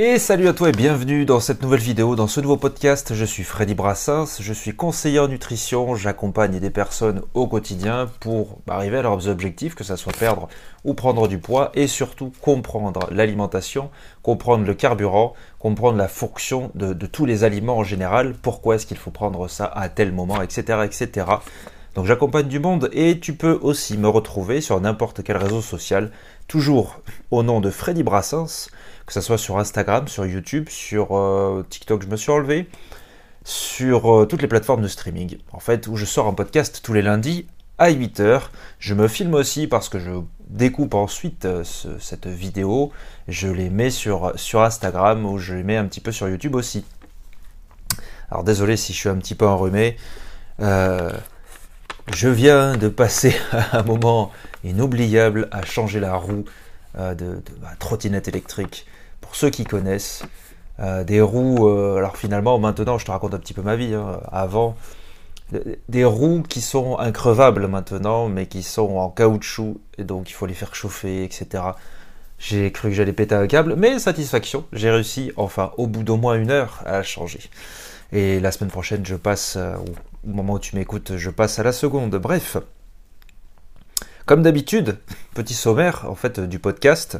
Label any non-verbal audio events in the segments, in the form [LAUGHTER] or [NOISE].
Et salut à toi et bienvenue dans cette nouvelle vidéo, dans ce nouveau podcast. Je suis Freddy Brassens, je suis conseiller en nutrition, j'accompagne des personnes au quotidien pour arriver à leurs objectifs, que ce soit perdre ou prendre du poids, et surtout comprendre l'alimentation, comprendre le carburant, comprendre la fonction de, tous les aliments en général, pourquoi est-ce qu'il faut prendre ça à tel moment, etc. etc. Donc j'accompagne du monde et tu peux aussi me retrouver sur n'importe quel réseau social, toujours au nom de Freddy Brassens que ce soit sur Instagram, sur YouTube, sur euh, TikTok, je me suis enlevé, sur euh, toutes les plateformes de streaming, en fait, où je sors un podcast tous les lundis à 8h. Je me filme aussi parce que je découpe ensuite euh, cette vidéo, je les mets sur, sur Instagram ou je les mets un petit peu sur YouTube aussi. Alors désolé si je suis un petit peu enrhumé. je viens de passer [LAUGHS] un moment inoubliable à changer la roue de, ma trottinette électrique pour ceux qui connaissent, euh, des roues, euh, alors finalement maintenant je te raconte un petit peu ma vie, hein, avant, des roues qui sont increvables maintenant, mais qui sont en caoutchouc, et donc il faut les faire chauffer, etc. J'ai cru que j'allais péter un câble, mais satisfaction, j'ai réussi, enfin, au bout d'au moins une heure, à changer. Et la semaine prochaine, je passe, euh, au moment où tu m'écoutes, je passe à la seconde. Bref, comme d'habitude, [LAUGHS] petit sommaire, en fait, du podcast.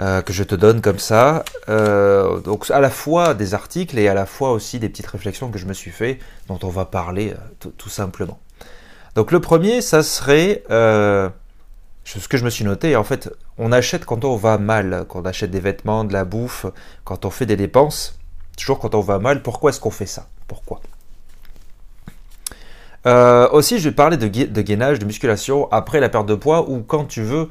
Euh, que je te donne comme ça. Euh, donc à la fois des articles et à la fois aussi des petites réflexions que je me suis fait, dont on va parler euh, tout simplement. Donc le premier, ça serait ce que je me suis noté. En fait, on achète quand on va mal, quand on achète des vêtements, de la bouffe, quand on fait des dépenses. Toujours quand on va mal, pourquoi est-ce qu'on fait ça? Pourquoi? Aussi, je vais parler de, gainage, de musculation après la perte de poids ou quand tu veux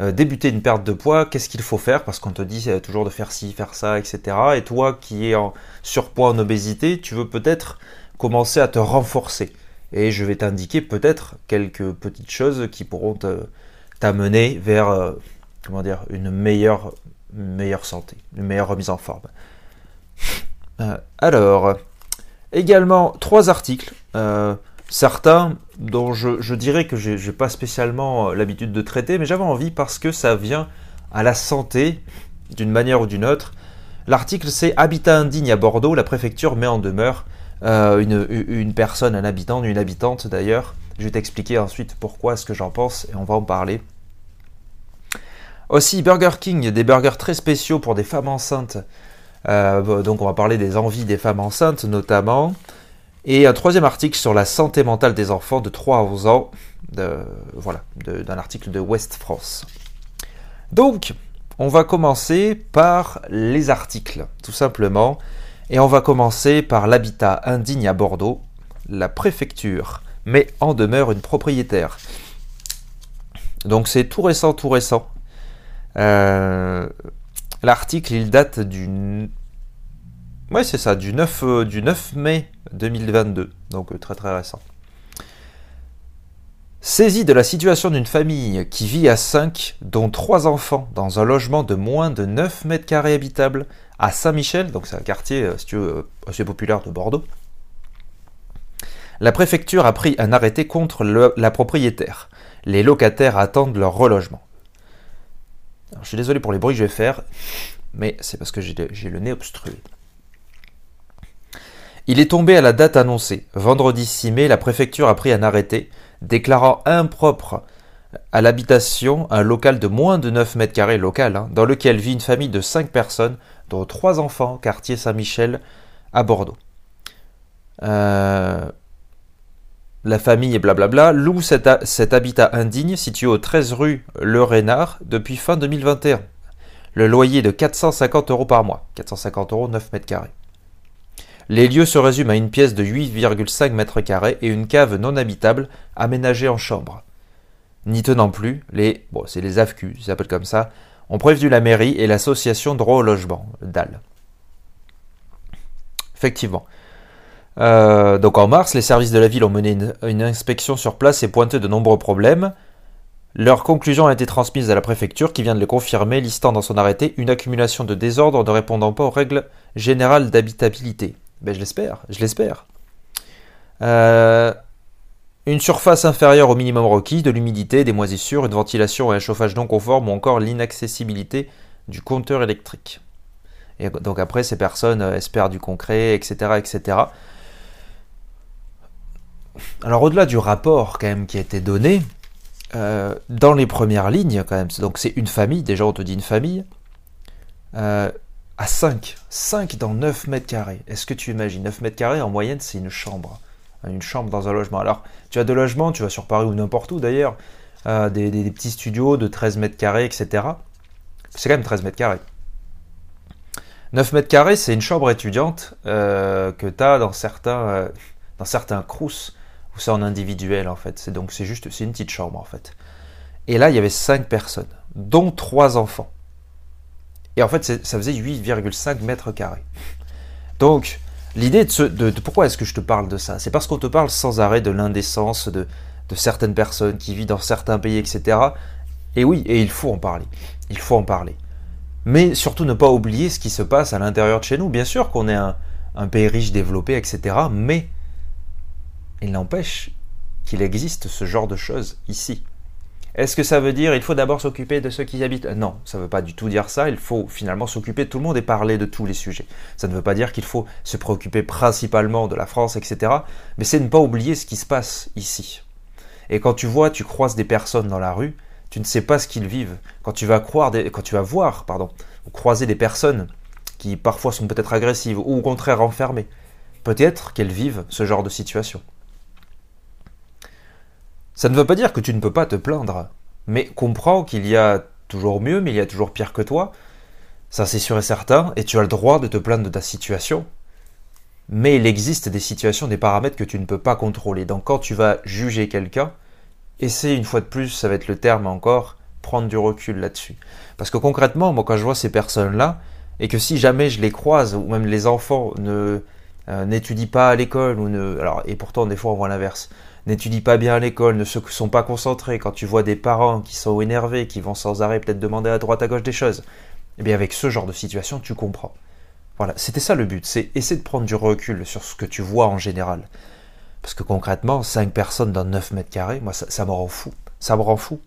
débuter une perte de poids, qu'est-ce qu'il faut faire? Parce qu'on te dit euh, toujours de faire ci, faire ça, etc. Et toi qui es en surpoids, en obésité, tu veux peut-être commencer à te renforcer. Et je vais t'indiquer peut-être quelques petites choses qui pourront t'amener vers euh, comment dire, une meilleure, meilleure santé, une meilleure remise en forme. alors, également trois articles. Certains dont je, dirais que je n'ai pas spécialement euh, l'habitude de traiter, mais j'avais envie parce que ça vient à la santé d'une manière ou d'une autre. L'article c'est Habitat indigne à Bordeaux, la préfecture met en demeure euh, une, personne, un habitant, une habitante d'ailleurs. Je vais t'expliquer ensuite pourquoi ce que j'en pense et on va en parler. Aussi Burger King, des burgers très spéciaux pour des femmes enceintes. Euh, donc on va parler des envies des femmes enceintes notamment. Et un troisième article sur la santé mentale des enfants de 3 à 11 ans, voilà, d'un article de West France. Donc, on va commencer par les articles, tout simplement. Et on va commencer par l'habitat indigne à Bordeaux. La préfecture met en demeure une propriétaire. Donc c'est tout récent, tout récent. Euh, l'article, il date du oui, c'est ça, du 9, euh, du 9 mai 2022, donc euh, très très récent. Saisi de la situation d'une famille qui vit à 5, dont 3 enfants, dans un logement de moins de 9 mètres carrés habitables à Saint-Michel, donc c'est un quartier euh, veux, assez populaire de Bordeaux, la préfecture a pris un arrêté contre la propriétaire. Les locataires attendent leur relogement. je suis désolé pour les bruits que je vais faire, mais c'est parce que j'ai le nez obstrué. Il est tombé à la date annoncée. Vendredi 6 mai, la préfecture a pris un arrêté déclarant impropre à l'habitation un local de moins de 9 mètres carrés local, hein, dans lequel vit une famille de 5 personnes, dont 3 enfants, quartier Saint-Michel, à Bordeaux. Euh, la famille et blablabla loue cet, cet, habitat indigne situé au 13 rue Le Rénard depuis fin 2021. Le loyer est de 450 euros par mois. 450 euros 9 mètres carrés. Les lieux se résument à une pièce de 8,5 mètres carrés et une cave non habitable aménagée en chambre. N'y tenant plus, les, bon, c'est les AFCU, ils s'appellent comme ça, ont prévenu la mairie et l'association droit au logement, DAL. Effectivement. Euh, donc en mars, les services de la ville ont mené une, inspection sur place et pointé de nombreux problèmes. Leur conclusion a été transmise à la préfecture qui vient de le confirmer, listant dans son arrêté une accumulation de désordres ne répondant pas aux règles générales d'habitabilité. Ben, je l'espère, je l'espère. Euh, une surface inférieure au minimum requis, de l'humidité, des moisissures, une ventilation et un chauffage non conforme ou encore l'inaccessibilité du compteur électrique. Et donc après, ces personnes espèrent du concret, etc., etc. Alors au-delà du rapport quand même qui a été donné, dans les premières lignes quand même, donc c'est une famille, déjà on te dit une famille, à 5, 5 dans 9 mètres carrés. Est-ce que tu imagines? 9 mètres carrés en moyenne c'est une chambre une chambre dans un logement. Alors, tu as deux logements, tu vas sur Paris ou n'importe où d'ailleurs, euh, des, petits studios de 13 mètres carrés, etc. C'est quand même 13 mètres carrés. 9 mètres carrés, c'est une chambre étudiante euh, que tu as dans certains, euh, dans certains crous où c'est en individuel en fait. C'est donc c'est juste c'est une petite chambre en fait. Et là, il y avait 5 personnes, dont 3 enfants. Et en fait, ça faisait 8,5 mètres carrés. Donc, L'idée de, pourquoi est-ce que je te parle de ça? C'est parce qu'on te parle sans arrêt de l'indécence de, certaines personnes qui vivent dans certains pays, etc. Et oui, et il faut en parler. Il faut en parler. Mais surtout ne pas oublier ce qui se passe à l'intérieur de chez nous. Bien sûr qu'on est un pays riche, développé, etc. Mais il n'empêche qu'il existe ce genre de choses ici. Est-ce que ça veut dire il faut d'abord s'occuper de ceux qui y habitent? Non, ça ne veut pas du tout dire ça. Il faut finalement s'occuper de tout le monde et parler de tous les sujets. Ça ne veut pas dire qu'il faut se préoccuper principalement de la France, etc. Mais c'est ne pas oublier ce qui se passe ici. Et quand tu vois, tu croises des personnes dans la rue, tu ne sais pas ce qu'ils vivent. Quand tu vas voir, ou croiser des personnes qui parfois sont peut-être agressives ou au contraire enfermées, peut-être qu'elles vivent ce genre de situation. Ça ne veut pas dire que tu ne peux pas te plaindre, mais comprends qu'il y a toujours mieux, mais il y a toujours pire que toi. Ça c'est sûr et certain, et tu as le droit de te plaindre de ta situation. Mais il existe des situations, des paramètres que tu ne peux pas contrôler. Donc quand tu vas juger quelqu'un, essaie une fois de plus, ça va être le terme encore, prendre du recul là-dessus. Parce que concrètement, moi quand je vois ces personnes-là, et que si jamais je les croise, ou même les enfants ne euh, n'étudient pas à l'école, ou ne, alors et pourtant des fois on voit l'inverse, n'étudient pas bien à l'école, ne se sont pas concentrés, quand tu vois des parents qui sont énervés, qui vont sans arrêt peut-être demander à droite à gauche des choses, eh bien avec ce genre de situation, tu comprends. Voilà, c'était ça le but, c'est essayer de prendre du recul sur ce que tu vois en général. Parce que concrètement, 5 personnes dans 9 mètres carrés, moi ça, me rend fou. Ça me rend fou.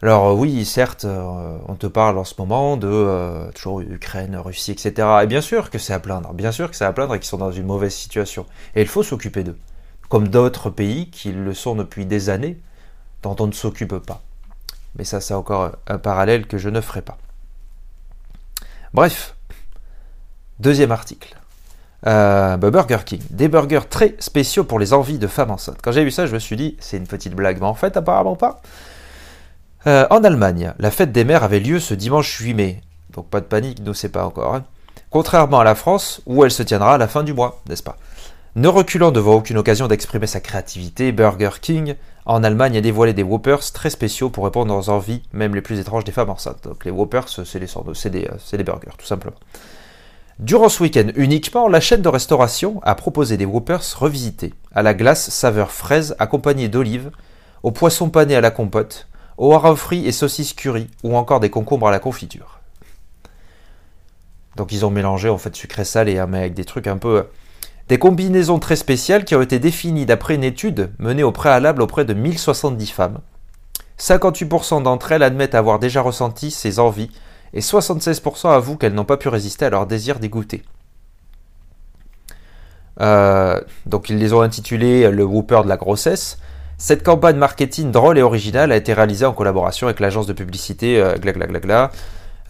Alors oui, certes, euh, on te parle en ce moment de euh, toujours Ukraine, Russie, etc. Et bien sûr que c'est à plaindre, bien sûr que c'est à plaindre et qu'ils sont dans une mauvaise situation. Et il faut s'occuper d'eux comme d'autres pays qui le sont depuis des années, dont on ne s'occupe pas. Mais ça, c'est encore un parallèle que je ne ferai pas. Bref, deuxième article. Euh, bah, Burger King. Des burgers très spéciaux pour les envies de femmes enceintes. Quand j'ai vu ça, je me suis dit, c'est une petite blague, mais en fait, apparemment pas. Euh, en Allemagne, la fête des mères avait lieu ce dimanche 8 mai. Donc pas de panique, nous c'est pas encore. Hein. Contrairement à la France, où elle se tiendra à la fin du mois, n'est-ce pas? Ne reculant devant aucune occasion d'exprimer sa créativité, Burger King en Allemagne a dévoilé des Whoppers très spéciaux pour répondre aux envies, même les plus étranges des femmes enceintes. Donc les Whoppers, c'est des, c'est des, burgers, tout simplement. Durant ce week-end uniquement, la chaîne de restauration a proposé des Whoppers revisités, à la glace saveur fraise accompagnée d'olives, au poisson pané à la compote, au hareng frit et saucisses curry, ou encore des concombres à la confiture. Donc ils ont mélangé en fait sucré salé, hein, mais avec des trucs un peu des combinaisons très spéciales qui ont été définies d'après une étude menée au préalable auprès de 1070 femmes. 58% d'entre elles admettent avoir déjà ressenti ces envies et 76% avouent qu'elles n'ont pas pu résister à leur désir d'y goûter. Euh, donc ils les ont intitulés le Whooper de la grossesse. Cette campagne marketing drôle et originale a été réalisée en collaboration avec l'agence de publicité euh,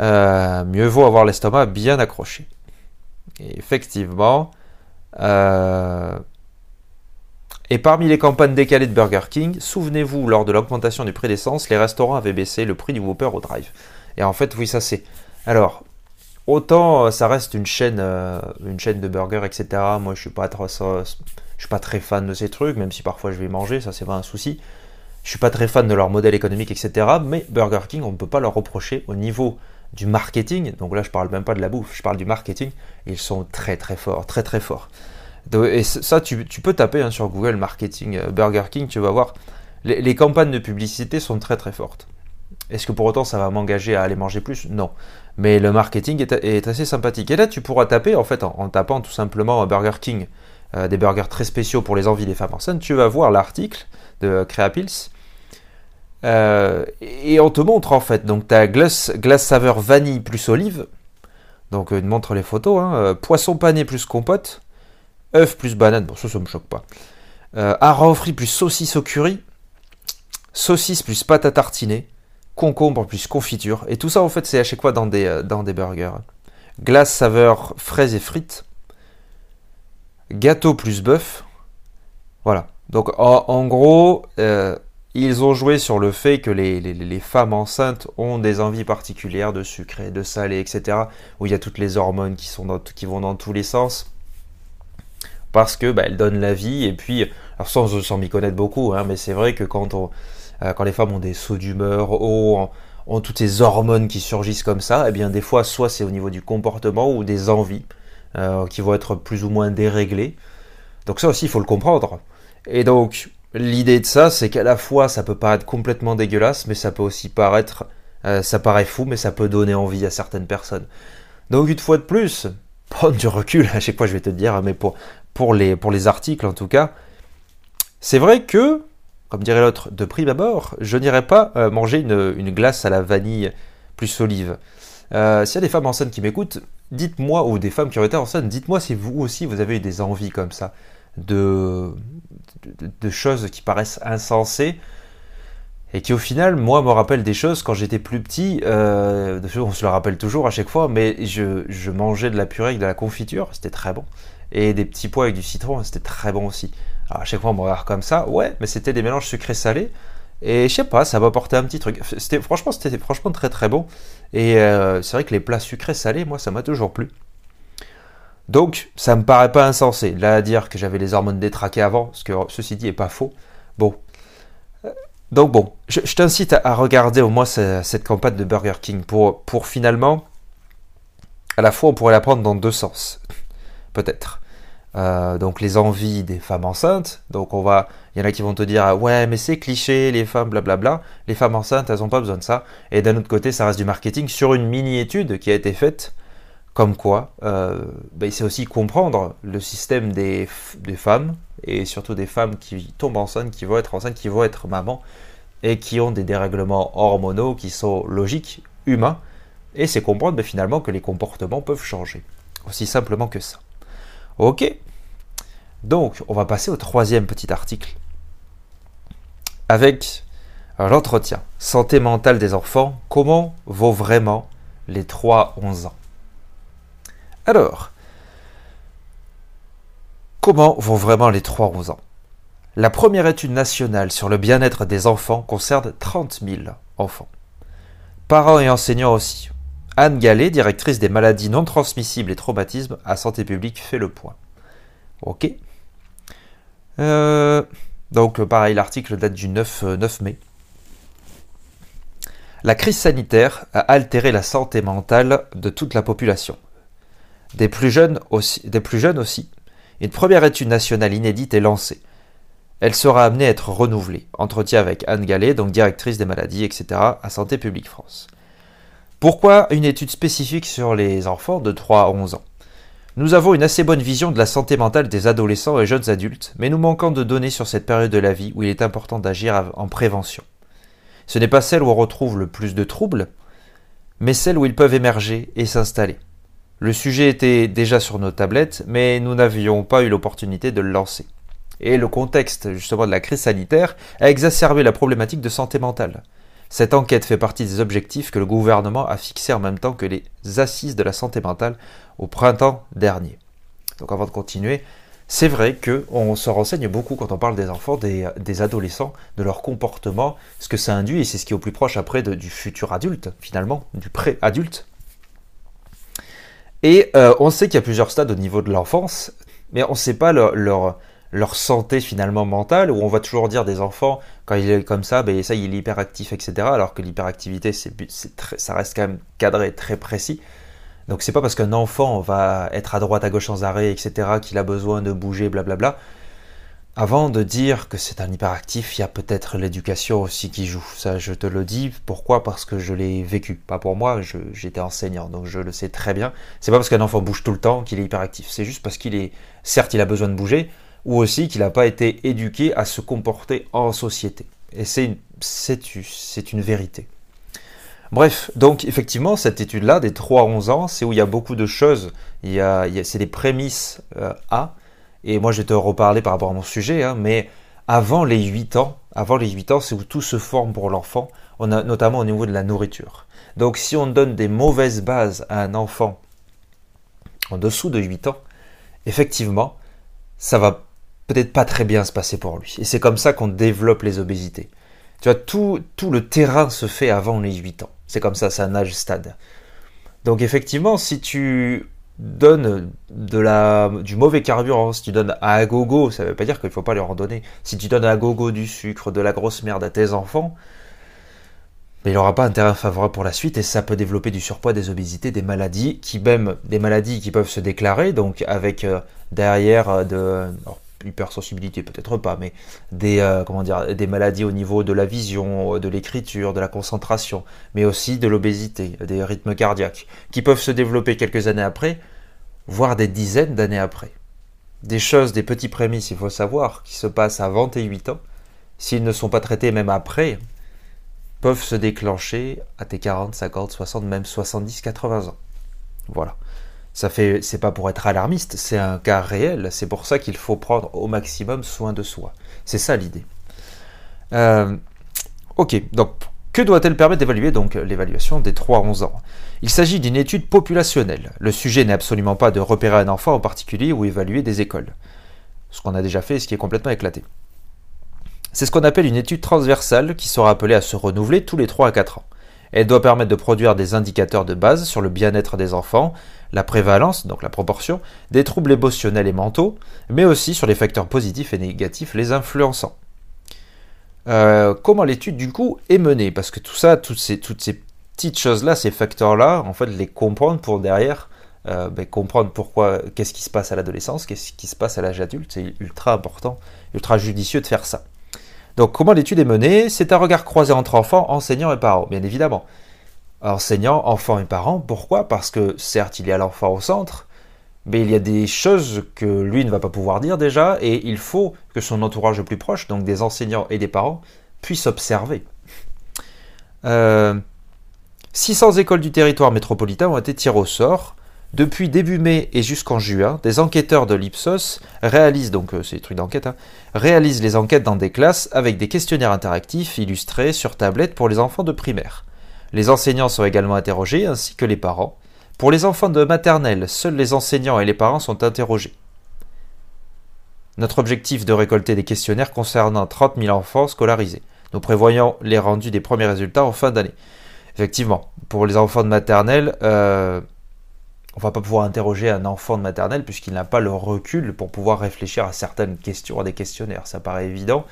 euh, mieux vaut avoir l'estomac bien accroché. Effectivement, euh, et parmi les campagnes décalées de Burger King, souvenez-vous, lors de l'augmentation du prix d'essence, les restaurants avaient baissé le prix du Whopper au drive. Et en fait, oui, ça c'est. Alors, autant euh, ça reste une chaîne, euh, de burgers, etc. Moi, je suis pas trop, suis pas très fan de ces trucs, même si parfois je vais manger, ça c'est pas un souci. Je suis pas très fan de leur modèle économique, etc. Mais Burger King, on ne peut pas leur reprocher au niveau du marketing, donc là je parle même pas de la bouffe, je parle du marketing, ils sont très très forts, très très forts. Et ça, tu, peux taper hein, sur Google Marketing euh, Burger King, tu vas voir, les, campagnes de publicité sont très très fortes. Est-ce que pour autant ça va m'engager à aller manger plus? Non. Mais le marketing est, assez sympathique. Et là, tu pourras taper, en fait, en, tapant tout simplement Burger King, euh, des burgers très spéciaux pour les envies des femmes enceintes, tu vas voir l'article de Creapils euh, et on te montre en fait, donc tu as glace, saveur vanille plus olive. Donc il montre les photos. Hein. poisson pané plus compote, œuf plus banane, bon ça ça me choque pas. Euh, plus saucisse au curry, saucisse plus pâte à tartiner, concombre plus confiture. Et tout ça en fait c'est à chaque fois dans des, euh, dans des burgers. Glace saveur fraises et frites, gâteau plus bœuf. Voilà. Donc en, gros, euh, ils ont joué sur le fait que les, femmes enceintes ont des envies particulières de sucré, de salé, etc. Où il y a toutes les hormones qui, vont dans tous les sens. Parce que bah, elles donnent la vie. Et puis, alors sans, m'y connaître beaucoup, hein, mais c'est vrai que euh, quand les femmes ont des sauts d'humeur, ont, ont, toutes ces hormones qui surgissent comme ça, et eh bien des fois, soit c'est au niveau du comportement ou des envies euh, qui vont être plus ou moins déréglées. Donc ça aussi, il faut le comprendre. Et donc, l'idée de ça, c'est qu'à la fois, ça peut paraître complètement dégueulasse, mais ça peut aussi paraître, euh, ça paraît fou, mais ça peut donner envie à certaines personnes. Donc, une fois de plus, [LAUGHS] prendre du recul, à chaque fois je vais te dire, hein, mais pour, pour, les, pour les articles en tout cas, c'est vrai que, comme dirait l'autre, de prime abord, je n'irai pas euh, manger une, glace à la vanille plus olive. Euh, S'il y a des femmes enceintes qui m'écoutent, dites-moi, ou des femmes qui ont été enceintes, dites-moi si vous aussi vous avez eu des envies comme ça de, de, choses qui paraissent insensées et qui au final, moi, me rappellent des choses quand j'étais plus petit. Euh, on se le rappelle toujours à chaque fois, mais je, mangeais de la purée avec de la confiture, c'était très bon. Et des petits pois avec du citron, c'était très bon aussi. Alors à chaque fois, on me regarde comme ça, ouais, mais c'était des mélanges sucrés-salés. Et je sais pas, ça m'apportait un petit truc. C'était franchement, c'était franchement très très bon. Et euh, c'est vrai que les plats sucrés-salés, moi, ça m'a toujours plu. Donc, ça me paraît pas insensé. Là, à dire que j'avais les hormones détraquées avant, ce que ceci dit est pas faux. Bon. Euh, donc bon, je, t'incite à, regarder au moins cette, campagne de Burger King pour, finalement, à la fois on pourrait la prendre dans deux sens, peut-être. Euh, donc les envies des femmes enceintes. Donc on va, il y en a qui vont te dire ah ouais mais c'est cliché les femmes blablabla. Les femmes enceintes elles ont pas besoin de ça. Et d'un autre côté ça reste du marketing sur une mini étude qui a été faite comme quoi, euh, ben, c'est aussi comprendre le système des, des, femmes, et surtout des femmes qui tombent enceintes, qui vont être enceintes, qui vont être mamans, et qui ont des dérèglements hormonaux qui sont logiques, humains, et c'est comprendre ben, finalement que les comportements peuvent changer. Aussi simplement que ça. Ok Donc, on va passer au troisième petit article, avec l'entretien. Santé mentale des enfants, comment vont vraiment les 3-11 ans? Alors, comment vont vraiment les 3-11 ans? La première étude nationale sur le bien-être des enfants concerne 30 000 enfants. Parents et enseignants aussi. Anne Gallet, directrice des maladies non transmissibles et traumatismes à Santé publique, fait le point. Ok. Euh, donc pareil, l'article date du 9, 9 euh, mai. La crise sanitaire a altéré la santé mentale de toute la population des plus jeunes aussi, une première étude nationale inédite est lancée. Elle sera amenée à être renouvelée. Entretien avec Anne Gallet, donc directrice des maladies, etc., à Santé publique France. Pourquoi une étude spécifique sur les enfants de 3 à 11 ans? Nous avons une assez bonne vision de la santé mentale des adolescents et jeunes adultes, mais nous manquons de données sur cette période de la vie où il est important d'agir en prévention. Ce n'est pas celle où on retrouve le plus de troubles, mais celle où ils peuvent émerger et s'installer. Le sujet était déjà sur nos tablettes, mais nous n'avions pas eu l'opportunité de le lancer. Et le contexte justement de la crise sanitaire a exacerbé la problématique de santé mentale. Cette enquête fait partie des objectifs que le gouvernement a fixés en même temps que les assises de la santé mentale au printemps dernier. Donc avant de continuer, c'est vrai qu'on se renseigne beaucoup quand on parle des enfants, des, adolescents, de leur comportement, ce que ça induit, et c'est ce qui est au plus proche après du futur adulte, finalement, du pré-adulte. Et euh, on sait qu'il y a plusieurs stades au niveau de l'enfance, mais on ne sait pas leur, santé finalement mentale, où on va toujours dire des enfants, quand il est comme ça, ben ça il est hyperactif, etc. Alors que l'hyperactivité, c'est, ça reste quand même cadré, très précis. Donc c'est pas parce qu'un enfant va être à droite, à gauche sans arrêt, etc., qu'il a besoin de bouger, blablabla, avant de dire que c'est un hyperactif, il y a peut-être l'éducation aussi qui joue. Ça, je te le dis. Pourquoi? Parce que je l'ai vécu. Pas pour moi, j'étais enseignant, donc je le sais très bien. C'est pas parce qu'un enfant bouge tout le temps qu'il est hyperactif. C'est juste parce qu'il est, certes, il a besoin de bouger, ou aussi qu'il n'a pas été éduqué à se comporter en société. Et c'est une, vérité. Bref, donc effectivement, cette étude-là, des 3 à 11 ans, c'est où il y a beaucoup de choses. Il y a, c'est des prémices euh, à. Et moi, je vais te reparler par rapport à mon sujet, hein, mais avant les 8 ans, avant les 8 ans, c'est où tout se forme pour l'enfant, notamment au niveau de la nourriture. Donc si on donne des mauvaises bases à un enfant en dessous de 8 ans, effectivement, ça va peut-être pas très bien se passer pour lui. Et c'est comme ça qu'on développe les obésités. Tu vois, tout, tout le terrain se fait avant les 8 ans. C'est comme ça, c'est un âge stade. Donc effectivement, si tu donnes de la, du mauvais carburant, si tu donnes à gogo, ça ne veut pas dire qu'il ne faut pas leur en donner. Si tu donnes à gogo du sucre, de la grosse merde à tes enfants, mais il n'aura pas un terrain favorable pour la suite et ça peut développer du surpoids, des obésités, des maladies qui même des maladies qui peuvent se déclarer donc avec euh, derrière euh, de hypersensibilité peut-être pas, mais des, euh, comment dire, des maladies au niveau de la vision, euh, de l'écriture, de la concentration, mais aussi de l'obésité, des rythmes cardiaques, qui peuvent se développer quelques années après, voire des dizaines d'années après. Des choses, des petits prémices, il faut savoir, qui se passent à 28 ans, s'ils ne sont pas traités même après, peuvent se déclencher à tes 40, 50, 60, même 70, 80 ans. Voilà. Ça fait, c'est pas pour être alarmiste, c'est un cas réel. C'est pour ça qu'il faut prendre au maximum soin de soi. C'est ça l'idée. Euh, ok, donc que doit-elle permettre d'évaluer donc l'évaluation des 3 à 11 ans? Il s'agit d'une étude populationnelle. Le sujet n'est absolument pas de repérer un enfant en particulier ou évaluer des écoles. Ce qu'on a déjà fait et ce qui est complètement éclaté. C'est ce qu'on appelle une étude transversale qui sera appelée à se renouveler tous les 3 à 4 ans. Elle doit permettre de produire des indicateurs de base sur le bien-être des enfants, la prévalence, donc la proportion, des troubles émotionnels et mentaux, mais aussi sur les facteurs positifs et négatifs les influençant. Euh, comment l'étude du coup est menée? Parce que tout ça, toutes ces, petites choses-là, ces facteurs-là, en fait, les comprendre pour derrière euh, ben, comprendre pourquoi, qu'est-ce qui se passe à l'adolescence, qu'est-ce qui se passe à l'âge adulte, c'est ultra important, ultra judicieux de faire ça. Donc comment l'étude est menée? C'est un regard croisé entre enfants, enseignants et parents, bien évidemment. Enseignants, enfants et parents, pourquoi? Parce que certes, il y a l'enfant au centre, mais il y a des choses que lui ne va pas pouvoir dire déjà, et il faut que son entourage le plus proche, donc des enseignants et des parents, puissent observer. 600 euh, écoles du territoire métropolitain ont été tirées au sort depuis début mai et jusqu'en juin, des enquêteurs de l'Ipsos réalisent, donc euh, des trucs d'enquête, hein, réalisent les enquêtes dans des classes avec des questionnaires interactifs illustrés sur tablette pour les enfants de primaire. Les enseignants sont également interrogés, ainsi que les parents. Pour les enfants de maternelle, seuls les enseignants et les parents sont interrogés. Notre objectif de récolter des questionnaires concernant 30 000 enfants scolarisés. Nous prévoyons les rendus des premiers résultats en fin d'année. Effectivement, pour les enfants de maternelle, euh, on va pas pouvoir interroger un enfant de maternelle puisqu'il n'a pas le recul pour pouvoir réfléchir à certaines questions, à des questionnaires. Ça paraît évident.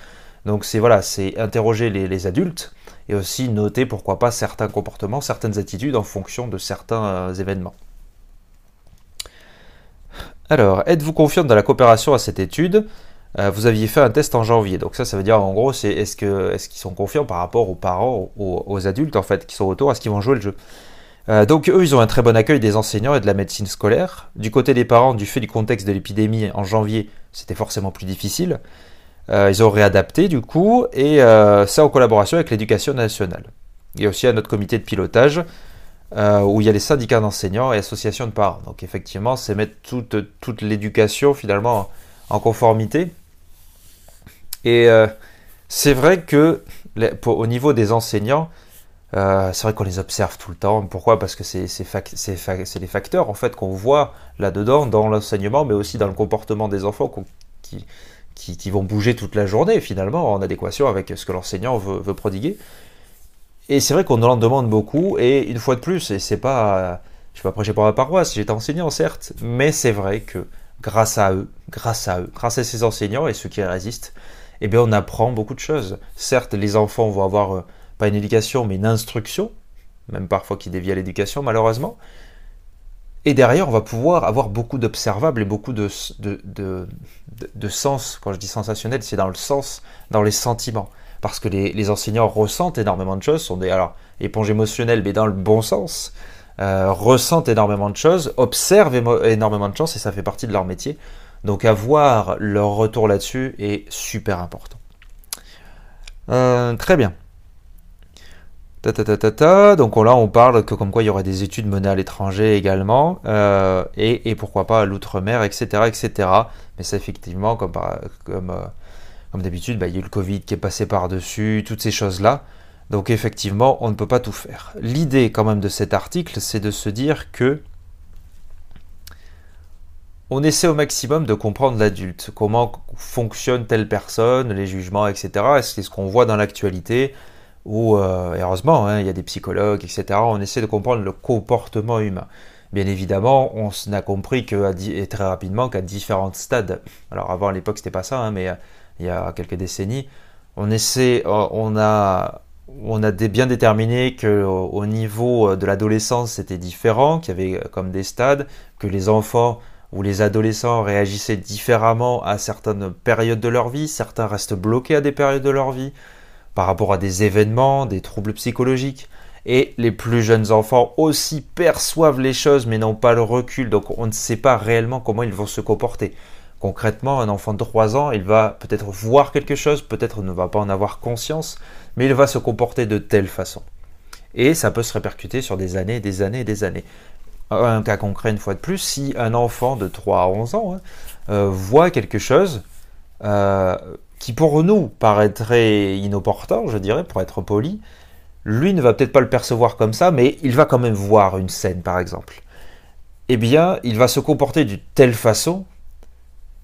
Donc c'est voilà, c'est interroger les, adultes et aussi noter pourquoi pas certains comportements, certaines attitudes en fonction de certains euh, événements. Alors, êtes-vous confiante dans la coopération à cette étude? Euh, Vous aviez fait un test en janvier, donc ça, ça veut dire en gros, c'est est-ce qu'ils sont confiants par rapport aux parents, aux, aux, adultes en fait qui sont autour, est-ce qu'ils vont jouer le jeu? Euh, donc eux, ils ont un très bon accueil des enseignants et de la médecine scolaire. Du côté des parents, du fait du contexte de l'épidémie en janvier, c'était forcément plus difficile. Euh, ils ont réadapté du coup, et euh, ça en collaboration avec l'éducation nationale. Et aussi à notre comité de pilotage, où il y a les syndicats d'enseignants et associations de parents. Donc effectivement, c'est mettre toute, toute l'éducation finalement en conformité. Et c'est vrai que au niveau des enseignants, euh, c'est vrai qu'on les observe tout le temps. Pourquoi? Parce que c'est les facteurs en fait qu'on voit là-dedans dans l'enseignement, mais aussi dans le comportement des enfants qui, vont bouger toute la journée finalement en adéquation avec ce que l'enseignant veut, prodiguer. Et c'est vrai qu'on en demande beaucoup. Et une fois de plus, et c'est pas, je vais pas prêcher pour ma paroisse, j'étais enseignant certes, mais c'est vrai que grâce à eux, grâce à eux, grâce à ces enseignants et ceux qui résistent, eh bien on apprend beaucoup de choses. Certes, les enfants vont avoir euh, pas une éducation, mais une instruction, même parfois qui dévie à l'éducation malheureusement. Et derrière, on va pouvoir avoir beaucoup d'observables et beaucoup de, de, de, sens. Quand je dis sensationnel, c'est dans le sens, dans les sentiments. Parce que les, enseignants ressentent énormément de choses, sont des alors, éponges émotionnelles, mais dans le bon sens, euh, ressentent énormément de choses, observent énormément de choses, et ça fait partie de leur métier. Donc avoir leur retour là-dessus est super important. Euh, très bien. Donc là, on parle que comme quoi il y aurait des études menées à l'étranger également, euh, et, pourquoi pas à l'outre-mer, etc., etc. Mais c'est effectivement, comme, euh, d'habitude, bah, il y a eu le Covid qui est passé par-dessus, toutes ces choses-là. Donc effectivement, on ne peut pas tout faire. L'idée quand même de cet article, c'est de se dire que on essaie au maximum de comprendre l'adulte, comment fonctionne telle personne, les jugements, etc. Est-ce ce qu'on voit dans l'actualité? Ou, euh, heureusement, hein, il y a des psychologues, etc. On essaie de comprendre le comportement humain. Bien évidemment, on n'a compris que et très rapidement qu'à différents stades, alors avant à l'époque c'était pas ça, hein, mais euh, il y a quelques décennies, on essaie, euh, on a, on a bien déterminé que au niveau de l'adolescence c'était différent, qu'il y avait comme des stades, que les enfants où les adolescents réagissaient différemment à certaines périodes de leur vie, certains restent bloqués à des périodes de leur vie, par rapport à des événements, des troubles psychologiques. Et les plus jeunes enfants aussi perçoivent les choses mais n'ont pas le recul, donc on ne sait pas réellement comment ils vont se comporter. Concrètement, un enfant de 3 ans, il va peut-être voir quelque chose, peut-être ne va pas en avoir conscience, mais il va se comporter de telle façon. Et ça peut se répercuter sur des années, des années et des années un cas concret une fois de plus, si un enfant de 3 à 11 ans hein, euh, voit quelque chose euh, qui pour nous paraîtrait inopportun, je dirais, pour être poli, lui ne va peut-être pas le percevoir comme ça, mais il va quand même voir une scène par exemple. Eh bien, il va se comporter de telle façon,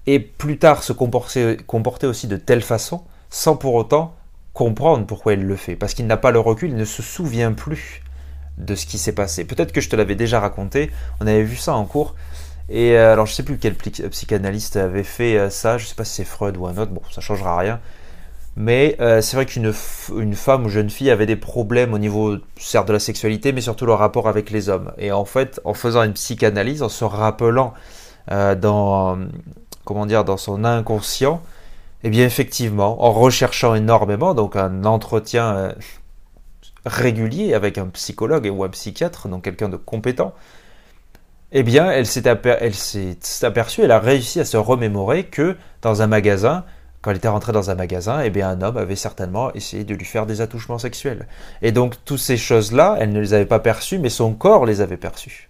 et plus tard se comporter, comporter aussi de telle façon, sans pour autant comprendre pourquoi il le fait, parce qu'il n'a pas le recul, il ne se souvient plus de ce qui s'est passé. Peut-être que je te l'avais déjà raconté, on avait vu ça en cours. Et euh, alors je sais plus quel psychanalyste avait fait euh, ça, je sais pas si c'est Freud ou un autre, bon ça changera rien. Mais euh, c'est vrai qu'une une femme ou jeune fille avait des problèmes au niveau certes de la sexualité, mais surtout le rapport avec les hommes. Et en fait, en faisant une psychanalyse, en se rappelant dans comment dire dans son inconscient, eh bien effectivement, en recherchant énormément, donc un entretien régulier avec un psychologue ou un psychiatre, donc quelqu'un de compétent, eh bien, elle s'est aperçue, elle a réussi à se remémorer que dans un magasin, quand elle était rentrée dans un magasin, eh bien, un homme avait certainement essayé de lui faire des attouchements sexuels. Et donc, toutes ces choses-là, elle ne les avait pas perçues, mais son corps les avait perçues.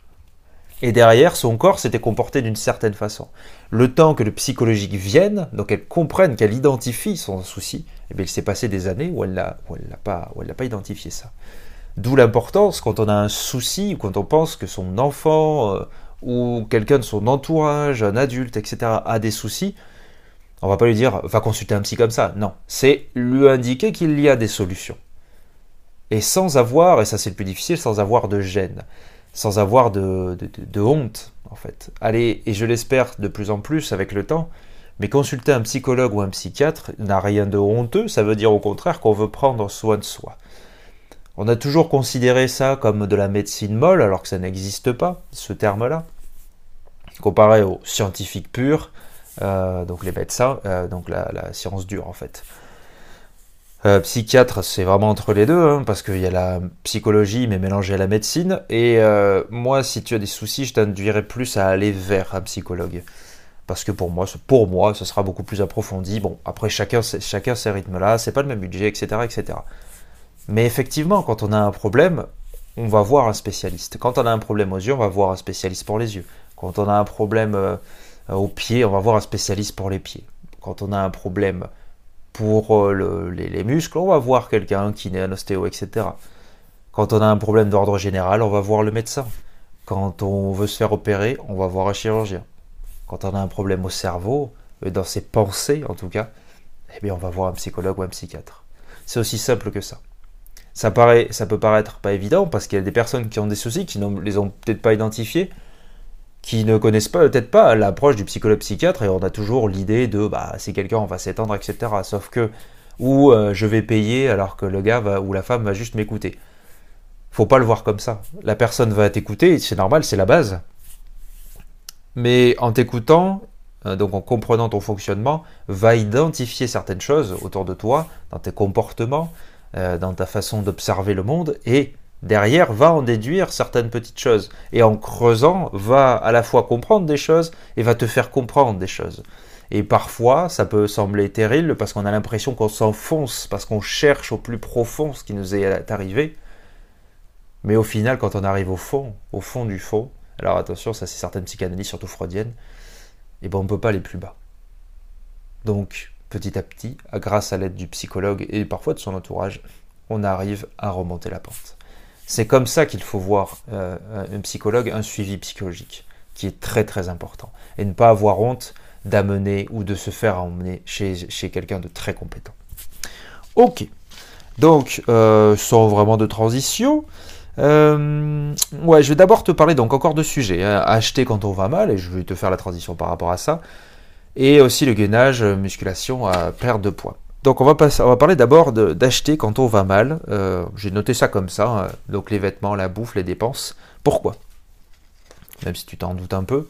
Et derrière, son corps s'était comporté d'une certaine façon. Le temps que le psychologique vienne, donc elle comprenne, qu'elle identifie son souci, eh bien, il s'est passé des années où elle n'a pas, pas identifié ça. D'où l'importance, quand on a un souci, ou quand on pense que son enfant, euh, ou quelqu'un de son entourage, un adulte, etc., a des soucis, on va pas lui dire, va consulter un psy comme ça. Non, c'est lui indiquer qu'il y a des solutions. Et sans avoir, et ça c'est le plus difficile, sans avoir de gêne sans avoir de, honte, en fait. Allez, et je l'espère de plus en plus avec le temps, mais consulter un psychologue ou un psychiatre n'a rien de honteux, ça veut dire au contraire qu'on veut prendre soin de soi. On a toujours considéré ça comme de la médecine molle, alors que ça n'existe pas, ce terme-là. Comparé aux scientifiques purs, euh, donc les médecins, euh, donc la, science dure en fait. Euh, psychiatre, c'est vraiment entre les deux, hein, parce qu'il y a la psychologie, mais mélangée à la médecine. Et moi, si tu as des soucis, je t'induirais plus à aller vers un psychologue. Parce que pour moi, ce sera beaucoup plus approfondi. Bon, après, chacun, chacun ces rythmes-là, c'est pas le même budget, etc., etc. Mais effectivement, quand on a un problème, on va voir un spécialiste. Quand on a un problème aux yeux, on va voir un spécialiste pour les yeux. Quand on a un problème euh, aux pieds, on va voir un spécialiste pour les pieds. Quand on a un problème pour euh, les, muscles, on va voir quelqu'un qui est un ostéo, etc. Quand on a un problème d'ordre général, on va voir le médecin. Quand on veut se faire opérer, on va voir un chirurgien. Quand on a un problème au cerveau, euh, dans ses pensées en tout cas, eh bien on va voir un psychologue ou un psychiatre. C'est aussi simple que ça. Ça, peut paraître pas évident parce qu'il y a des personnes qui ont des soucis, qui ne les ont peut-être pas identifiés, qui ne connaissent peut-être pas l'approche du psychologue psychiatre et on a toujours l'idée de bah c'est quelqu'un on va s'étendre etc sauf que ou euh, je vais payer alors que le gars ou la femme va juste m'écouter. Faut pas le voir comme ça. La personne va t'écouter c'est normal c'est la base. Mais en t'écoutant euh, donc en comprenant ton fonctionnement va identifier certaines choses autour de toi dans tes comportements euh, dans ta façon d'observer le monde et derrière va en déduire certaines petites choses. Et en creusant, va à la fois comprendre des choses et va te faire comprendre des choses. Et parfois, ça peut sembler terrible parce qu'on a l'impression qu'on s'enfonce, parce qu'on cherche au plus profond ce qui nous est arrivé. Mais au final, quand on arrive au fond, au fond du fond, alors attention, ça c'est certaines psychanalyses, surtout freudiennes, et eh ben on ne peut pas aller plus bas. Donc, petit à petit, grâce à l'aide du psychologue et parfois de son entourage, on arrive à remonter la pente. C'est comme ça qu'il faut voir euh, un psychologue, un suivi psychologique, qui est très très important. Et ne pas avoir honte d'amener ou de se faire emmener chez, quelqu'un de très compétent. Ok, donc euh, sans vraiment de transition, euh, je vais d'abord te parler donc encore de sujets. Hein. acheter quand on va mal, et je vais te faire la transition par rapport à ça. Et aussi le gainage, musculation à perte de poids. Donc on va, passer, on va parler d'abord d'acheter quand on va mal. Euh, j'ai noté ça comme ça. Hein. donc les vêtements, la bouffe, les dépenses. Pourquoi? Même si tu t'en doutes un peu.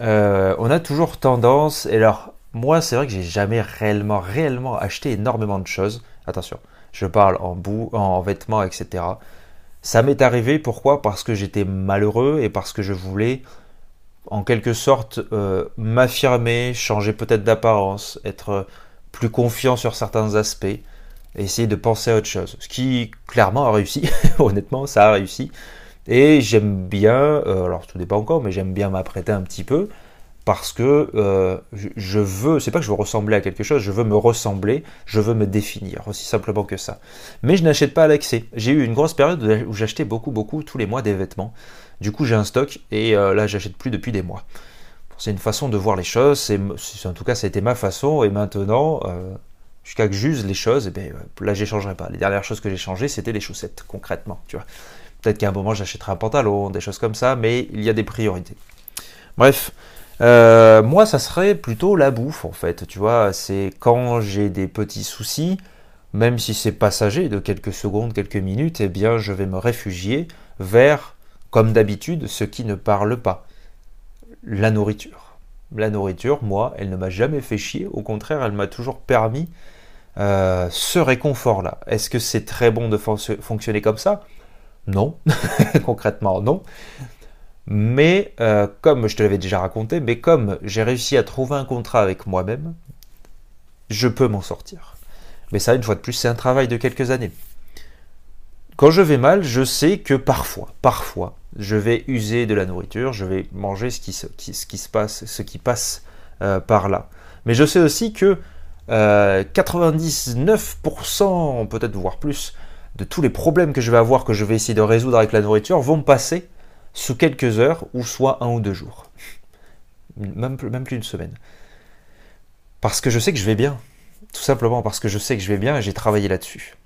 Euh, on a toujours tendance, et alors moi c'est vrai que j'ai jamais réellement, réellement acheté énormément de choses. Attention, je parle en bout, en vêtements, etc. Ça m'est arrivé, pourquoi? Parce que j'étais malheureux et parce que je voulais, en quelque sorte, euh, m'affirmer, changer peut-être d'apparence, être plus confiant sur certains aspects, essayer de penser à autre chose. Ce qui, clairement, a réussi. [LAUGHS] Honnêtement, ça a réussi. Et j'aime bien, euh, alors tout pas encore, mais j'aime bien m'apprêter un petit peu parce que euh, je veux, c'est pas que je veux ressembler à quelque chose, je veux me ressembler, je veux me définir, aussi simplement que ça. Mais je n'achète pas à l'excès. J'ai eu une grosse période où j'achetais beaucoup, beaucoup, tous les mois des vêtements. Du coup, j'ai un stock et euh, là, j'achète plus depuis des mois. C'est une façon de voir les choses, c'est, en tout cas, ça a été ma façon, et maintenant, euh, jusqu'à que j'use les choses, et eh bien, là, j'échangerai pas. Les dernières choses que j'ai changées, c'était les chaussettes, concrètement, tu vois. Peut-être qu'à un moment, j'achèterai un pantalon, des choses comme ça, mais il y a des priorités. Bref, euh, moi, ça serait plutôt la bouffe, en fait. Tu vois, c'est quand j'ai des petits soucis, même si c'est passager de quelques secondes, quelques minutes, eh bien, je vais me réfugier vers, comme d'habitude, ce qui ne parle pas. La nourriture. La nourriture, moi, elle ne m'a jamais fait chier. Au contraire, elle m'a toujours permis euh, ce réconfort-là. Est-ce que c'est très bon de fonctionner comme ça? Non. [LAUGHS] Concrètement, non. Mais euh, comme je te l'avais déjà raconté, mais comme j'ai réussi à trouver un contrat avec moi-même, je peux m'en sortir. Mais ça, une fois de plus, c'est un travail de quelques années. Quand je vais mal, je sais que parfois, parfois, je vais user de la nourriture, je vais manger ce qui se, passe, ce qui passe euh, par là. Mais je sais aussi que 99%, euh, peut-être voire plus, de tous les problèmes que je vais avoir, que je vais essayer de résoudre avec la nourriture, vont passer sous quelques heures ou soit un ou deux jours. Même, plus une semaine. Parce que je sais que je vais bien. Tout simplement parce que je sais que je vais bien et j'ai travaillé là-dessus.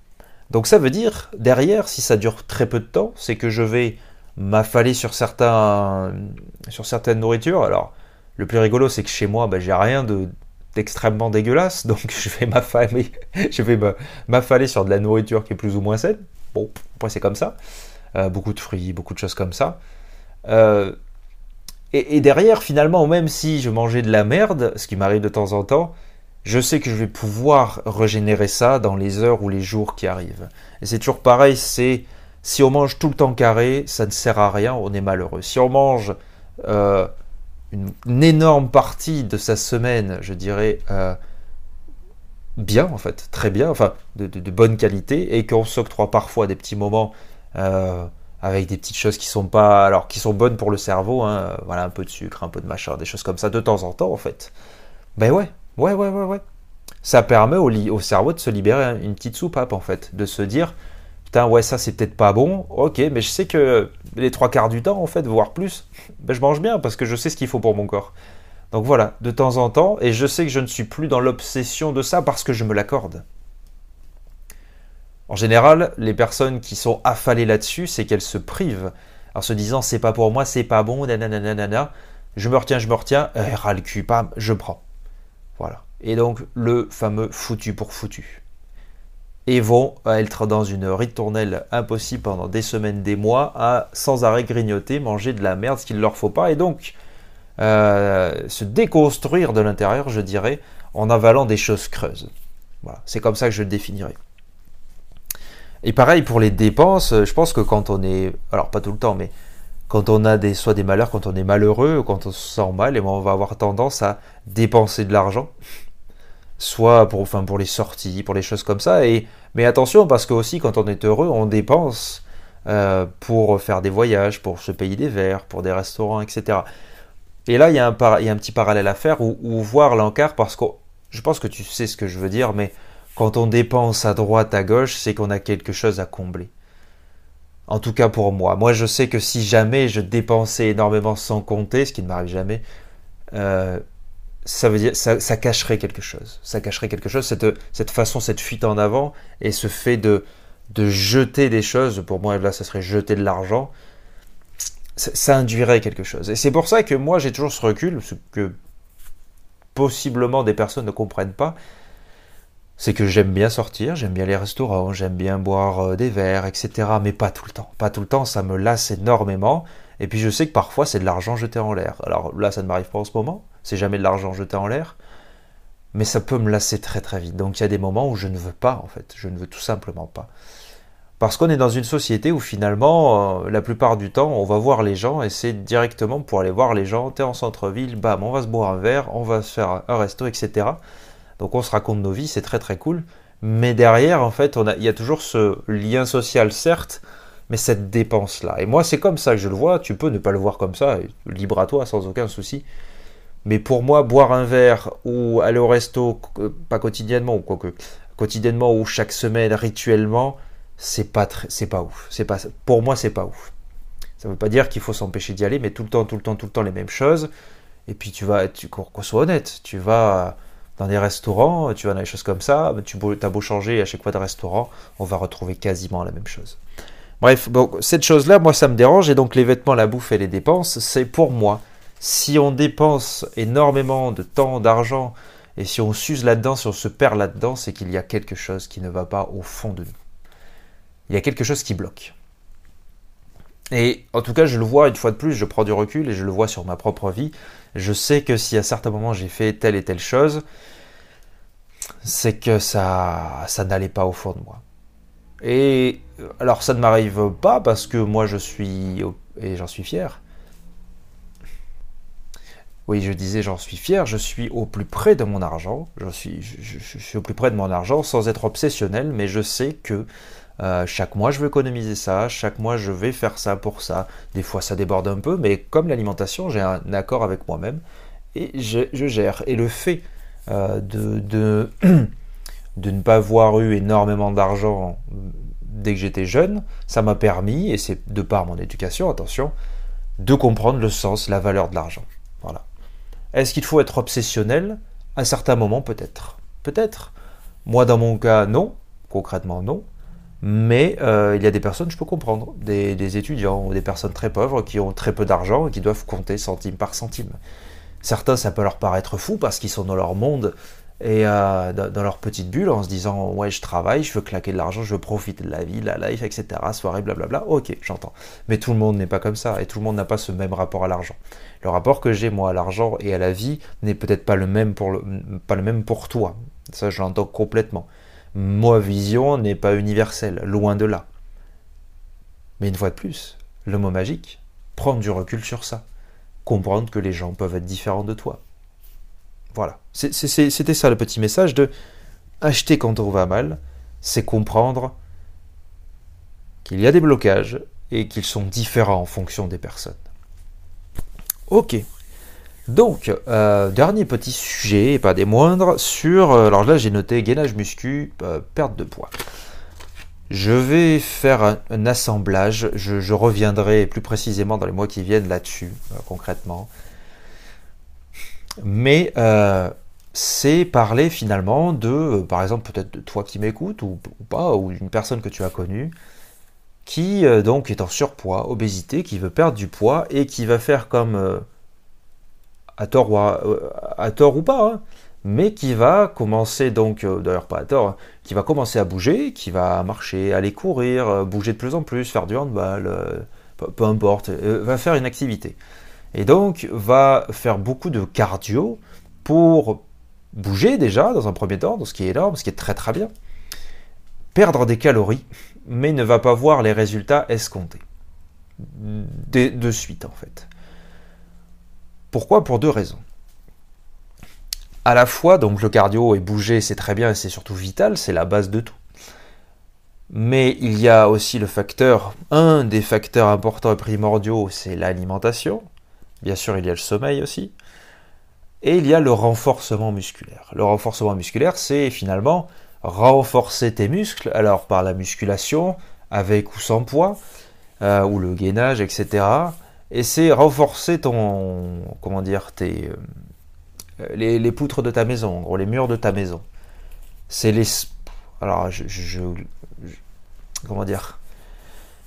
Donc ça veut dire, derrière, si ça dure très peu de temps, c'est que je vais m'affaler sur, certaines nourritures. Alors, le plus rigolo, c'est que chez moi, ben, j'ai rien de, d'extrêmement dégueulasse, [LAUGHS] donc je vais m'affaler, je vais m'affaler sur de la nourriture qui est plus ou moins saine. Bon, après c'est comme ça. Euh, beaucoup de fruits, beaucoup de choses comme ça. Euh, et, derrière, finalement, même si je mangeais de la merde, ce qui m'arrive de temps en temps, je sais que je vais pouvoir régénérer ça dans les heures ou les jours qui arrivent. Et c'est toujours pareil, c'est si on mange tout le temps carré, ça ne sert à rien, on est malheureux. Si on mange euh, une, énorme partie de sa semaine, je dirais, bien en fait, très bien, enfin de, de bonne qualité, et qu'on s'octroie parfois des petits moments euh, avec des petites choses qui sont pas, alors qui sont bonnes pour le cerveau, hein, voilà, un peu de sucre, un peu de machin, des choses comme ça de temps en temps en fait. Ben ouais, ouais, ouais, ouais, ouais. Ça permet au, au cerveau de se libérer une petite soupape en fait, de se dire putain ouais ça c'est peut-être pas bon, ok, mais je sais que les trois quarts du temps en fait, voire plus, ben, je mange bien parce que je sais ce qu'il faut pour mon corps. Donc voilà, de temps en temps, et je sais que je ne suis plus dans l'obsession de ça parce que je me l'accorde. En général, les personnes qui sont affalées là-dessus, c'est qu'elles se privent en se disant c'est pas pour moi, c'est pas bon, nanana, je me retiens, je me retiens, euh, ras le cul, pam, je prends. Voilà. Et donc le fameux foutu pour foutu. Et vont être dans une ritournelle impossible pendant des semaines, des mois, à sans arrêt grignoter, manger de la merde, ce qu'il ne leur faut pas, et donc euh, se déconstruire de l'intérieur, je dirais, en avalant des choses creuses. Voilà. C'est comme ça que je le définirais. Et pareil pour les dépenses, je pense que quand on est, alors pas tout le temps, mais quand on a des, soit des malheurs, quand on est malheureux, quand on se sent mal, et ben, on va avoir tendance à dépenser de l'argent, soit pour, enfin, pour les sorties, pour les choses comme ça. Et, mais attention, parce que aussi quand on est heureux, on dépense euh, pour faire des voyages, pour se payer des verres, pour des restaurants, etc. Et là, il y, a un petit parallèle à faire ou, voir l'encart parce que je pense que tu sais ce que je veux dire, mais quand on dépense à droite, à gauche, c'est qu'on a quelque chose à combler. En tout cas pour moi. Moi, je sais que si jamais je dépensais énormément sans compter, ce qui ne m'arrive jamais, euh, ça veut dire ça, cacherait quelque chose. Ça cacherait quelque chose, cette, cette façon, cette fuite en avant et ce fait de, de jeter des choses. Pour moi, là, ça serait jeter de l'argent. Ça, ça, induirait quelque chose. Et c'est pour ça que moi, j'ai toujours ce recul, ce que possiblement des personnes ne comprennent pas, c'est que j'aime bien sortir, j'aime bien les restaurants, j'aime bien boire euh, des verres, etc. Mais pas tout le temps. Pas tout le temps, ça me lasse énormément. Et puis je sais que parfois c'est de l'argent jeté en l'air. Alors là, ça ne m'arrive pas en ce moment, c'est jamais de l'argent jeté en l'air. Mais ça peut me lasser très très vite. Donc il y a des moments où je ne veux pas, en fait. Je ne veux tout simplement pas. Parce qu'on est dans une société où finalement, euh, la plupart du temps, on va voir les gens et c'est directement pour aller voir les gens. T'es en centre-ville, bam, on va se boire un verre, on va se faire un resto, etc. Donc on se raconte nos vies, c'est très très cool. Mais derrière, en fait, on il y a toujours ce lien social, certes, mais cette dépense-là. Et moi, c'est comme ça que je le vois. Tu peux ne pas le voir comme ça, libre à toi, sans aucun souci. Mais pour moi, boire un verre ou aller au resto, euh, pas quotidiennement, ou quoique, quotidiennement ou chaque semaine, rituellement, c'est pas c'est pas ouf. C'est pas, pour moi, c'est pas ouf. Ça veut pas dire qu'il faut s'empêcher d'y aller, mais tout le temps, tout le temps, tout le temps les mêmes choses. Et puis tu vas, tu, qu'on soit honnête, tu vas dans des restaurants, tu vas dans des choses comme ça, tu as beau changer à chaque fois de restaurant, on va retrouver quasiment la même chose. Bref, cette chose-là, moi, ça me dérange, et donc les vêtements, la bouffe et les dépenses, c'est pour moi. Si on dépense énormément de temps, d'argent, et si on s'use là-dedans, si on se perd là-dedans, c'est qu'il y a quelque chose qui ne va pas au fond de nous. Il y a quelque chose qui bloque. Et en tout cas, je le vois une fois de plus, je prends du recul et je le vois sur ma propre vie. Je sais que si à certains moments j'ai fait telle et telle chose, c'est que ça, ça n'allait pas au fond de moi. Et alors ça ne m'arrive pas parce que moi je suis, et j'en suis fier. Oui, je disais j'en suis fier, je suis au plus près de mon argent, je suis au plus près de mon argent sans être obsessionnel, mais je sais que euh, chaque mois, je veux économiser ça. Chaque mois, je vais faire ça pour ça. Des fois, ça déborde un peu, mais comme l'alimentation, j'ai un accord avec moi-même et je, gère. Et le fait euh, de, [CLEARS THROAT] de, ne pas avoir eu énormément d'argent dès que j'étais jeune, ça m'a permis, et c'est de par mon éducation, attention, de comprendre le sens, la valeur de l'argent. Voilà. Est-ce qu'il faut être obsessionnel? À certains moments, peut-être. Peut-être. Moi, dans mon cas, non. Concrètement, non. Mais euh, il y a des personnes, je peux comprendre, des, étudiants ou des personnes très pauvres qui ont très peu d'argent et qui doivent compter centime par centime. Certains, ça peut leur paraître fou parce qu'ils sont dans leur monde et euh, dans leur petite bulle en se disant ouais je travaille, je veux claquer de l'argent, je veux profiter de la vie, la life, etc. Soirée, blablabla. Ok, j'entends. Mais tout le monde n'est pas comme ça et tout le monde n'a pas ce même rapport à l'argent. Le rapport que j'ai moi à l'argent et à la vie n'est peut-être pas pas le même pour toi. Ça, je l'entends complètement. Ma vision n'est pas universelle, loin de là. Mais une fois de plus, le mot magique, prendre du recul sur ça. Comprendre que les gens peuvent être différents de toi. Voilà. C'était ça le petit message de acheter quand on va mal, c'est comprendre qu'il y a des blocages et qu'ils sont différents en fonction des personnes. Ok. Donc, euh, dernier petit sujet, et pas des moindres, sur. Euh, alors là, j'ai noté gainage muscu, euh, perte de poids. Je vais faire un, assemblage, je, reviendrai plus précisément dans les mois qui viennent là-dessus, concrètement. Mais c'est parler finalement de, par exemple, peut-être de toi qui m'écoutes ou, ou, pas, ou une personne que tu as connue, qui donc est en surpoids, obésité, qui veut perdre du poids et qui va faire comme à tort ou, euh, à, tort ou pas, hein, mais qui va commencer donc, euh, d'ailleurs pas à tort, qui va commencer à bouger, qui va marcher, aller courir, euh, bouger de plus en plus, faire du handball, peu, importe, va faire une activité. Et donc va faire beaucoup de cardio pour bouger déjà dans un premier temps, ce qui est énorme, ce qui est très très bien, perdre des calories, mais ne va pas voir les résultats escomptés. de suite en fait. Pourquoi? Pour deux raisons. À la fois, donc le cardio et bouger, c'est très bien et c'est surtout vital, c'est la base de tout. Mais il y a aussi le facteur, un des facteurs importants et primordiaux, c'est l'alimentation. Bien sûr, il y a le sommeil aussi. Et il y a le renforcement musculaire. Le renforcement musculaire, c'est finalement renforcer tes muscles, alors par la musculation, avec ou sans poids, euh, ou le gainage, etc. Et c'est renforcer ton, comment dire, tes, euh, les, poutres de ta maison, en gros, les murs de ta maison. C'est les, alors je, comment dire,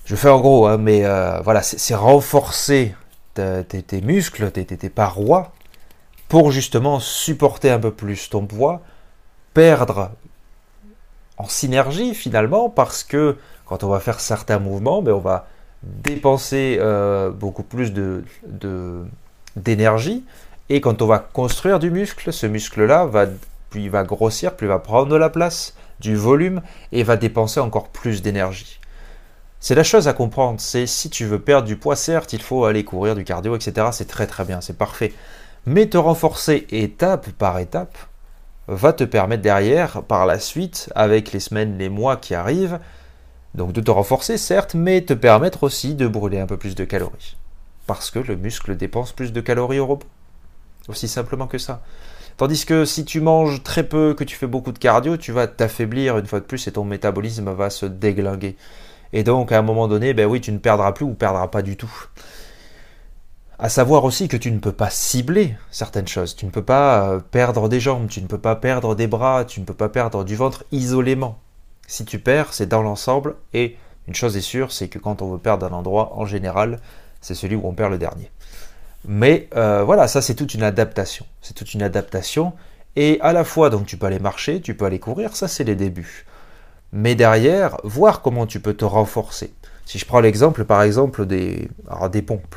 je fais en gros, hein, mais euh, voilà, c'est renforcer tes, muscles, tes, tes parois, pour justement supporter un peu plus ton poids, perdre en synergie finalement, parce que quand on va faire certains mouvements, mais ben, on va dépenser euh, beaucoup plus de, d'énergie. Et quand on va construire du muscle, ce muscle-là va, va grossir, plus va prendre de la place, du volume, et va dépenser encore plus d'énergie. C'est la chose à comprendre, c'est si tu veux perdre du poids, certes, il faut aller courir, du cardio, etc. C'est très très bien, c'est parfait. Mais te renforcer étape par étape va te permettre derrière, par la suite, avec les semaines, les mois qui arrivent, donc de te renforcer, certes, mais te permettre aussi de brûler un peu plus de calories. Parce que le muscle dépense plus de calories au repos. Aussi simplement que ça. Tandis que si tu manges très peu, que tu fais beaucoup de cardio, tu vas t'affaiblir une fois de plus et ton métabolisme va se déglinguer. Et donc à un moment donné, ben oui, tu ne perdras plus ou perdras pas du tout. À savoir aussi que tu ne peux pas cibler certaines choses. Tu ne peux pas euh, perdre des jambes, tu ne peux pas perdre des bras, tu ne peux pas perdre du ventre isolément. Si tu perds, c'est dans l'ensemble. Et une chose est sûre, c'est que quand on veut perdre un endroit, en général, c'est celui où on perd le dernier. Mais euh, voilà, ça c'est toute une adaptation. C'est toute une adaptation. Et à la fois, donc tu peux aller marcher, tu peux aller courir, ça c'est les débuts. Mais derrière, voir comment tu peux te renforcer. Si je prends l'exemple, par exemple, des, des pompes.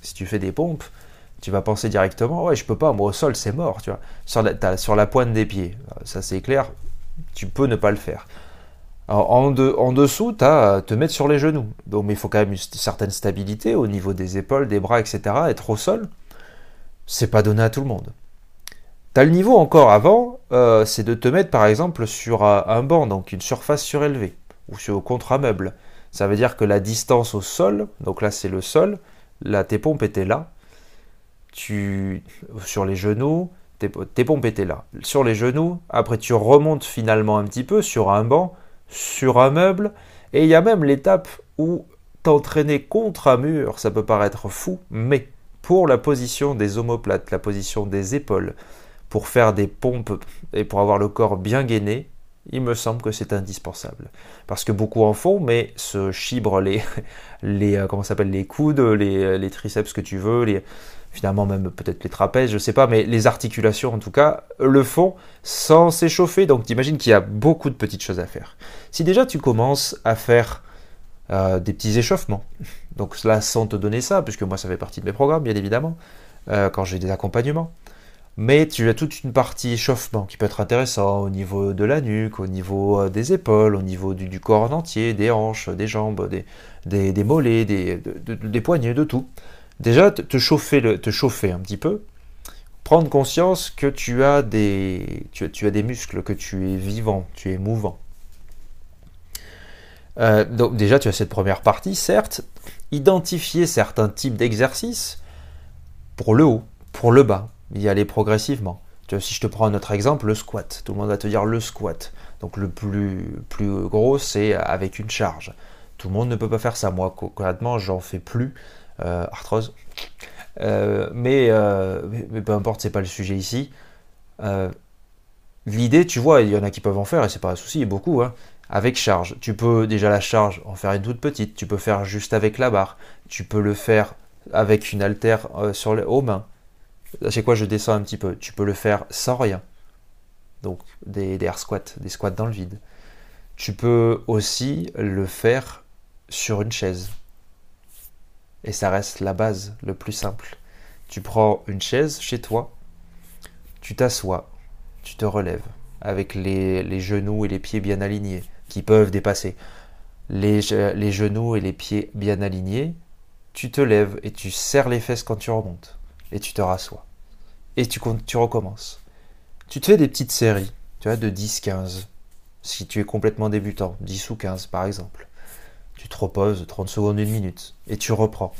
Si tu fais des pompes, tu vas penser directement, ouais, je peux pas, moi au sol c'est mort, tu vois. Sur la, sur la pointe des pieds, ça c'est clair, tu peux ne pas le faire en, dessous, tu as te mettre sur les genoux. Donc, mais il faut quand même une certaine stabilité au niveau des épaules, des bras, etc. Être au sol, c'est pas donné à tout le monde. Tu as le niveau encore avant, euh, c'est de te mettre par exemple sur un banc, donc une surface surélevée, ou sur contre un meuble. Ça veut dire que la distance au sol, donc là c'est le sol, là tes pompes étaient là, tu sur les genoux, tes pompes étaient là. Sur les genoux, après tu remontes finalement un petit peu sur un banc, sur un meuble, et il y a même l'étape où t'entraîner contre un mur, ça peut paraître fou, mais pour la position des omoplates, la position des épaules, pour faire des pompes et pour avoir le corps bien gainé, il me semble que c'est indispensable. Parce que beaucoup en font, mais se chibrent les, [LAUGHS] les, euh, les coudes, les, les triceps que tu veux, les, finalement même peut-être les trapèzes, je sais pas, mais les articulations en tout cas le font sans s'échauffer. Donc t'imagines qu'il y a beaucoup de petites choses à faire. Si déjà tu commences à faire euh, des petits échauffements, donc là sans te donner ça, puisque moi ça fait partie de mes programmes bien évidemment, euh, quand j'ai des accompagnements, mais tu as toute une partie échauffement qui peut être intéressant au niveau de la nuque, au niveau euh, des épaules, au niveau du, corps en entier, des hanches, des jambes, des, mollets, des poignets, de tout. Déjà, te chauffer, te chauffer un petit peu, prendre conscience que tu as, des, tu, as des muscles, que tu es vivant, tu es mouvant. Euh, donc déjà, tu as cette première partie, certes, identifier certains types d'exercices pour le haut, pour le bas, y aller progressivement. Si je te prends un autre exemple, le squat. Tout le monde va te dire le squat. Donc le plus, plus gros, c'est avec une charge. Tout le monde ne peut pas faire ça. Moi, concrètement, j'en fais plus arthrose. Euh, euh, mais, mais, peu importe, c'est pas le sujet ici. L'idée, tu vois, il y en a qui peuvent en faire et c'est pas un souci, beaucoup, hein, avec charge. Tu peux déjà la charge en faire une toute petite, tu peux faire juste avec la barre, tu peux le faire avec une haltère sur les, aux mains. C'est quoi, je descends un petit peu. Tu peux le faire sans rien. Donc des, des air squats, des squats dans le vide. Tu peux aussi le faire sur une chaise. Et ça reste la base, le plus simple. Tu prends une chaise chez toi, tu t'assois, tu te relèves, avec les, genoux et les pieds bien alignés, qui peuvent dépasser. Les, genoux et les pieds bien alignés, tu te lèves et tu serres les fesses quand tu remontes. Et tu te rassois. Et tu, tu recommences. Tu te fais des petites séries, tu de 10, 15, Si tu es complètement débutant, 10 ou 15 par exemple, tu te reposes 30 secondes, une minute, et tu reprends.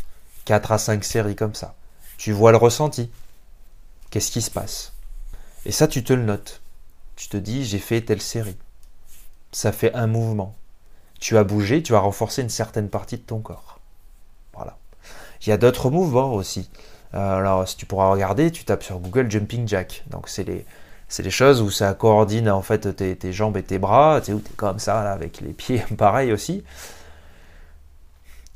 4 à 5 séries comme ça. Tu vois le ressenti. Qu'est-ce qui se passe? Et ça, tu te le notes. Tu te dis, j'ai fait telle série. Ça fait un mouvement. Tu as bougé, tu as renforcé une certaine partie de ton corps. Voilà. Il y a d'autres mouvements aussi. Euh, alors, si tu pourras regarder, tu tapes sur Google Jumping Jack. Donc, c'est les, choses où ça coordonne en fait tes, jambes et tes bras, tu sais, où es comme ça, là, avec les pieds [LAUGHS] pareil aussi.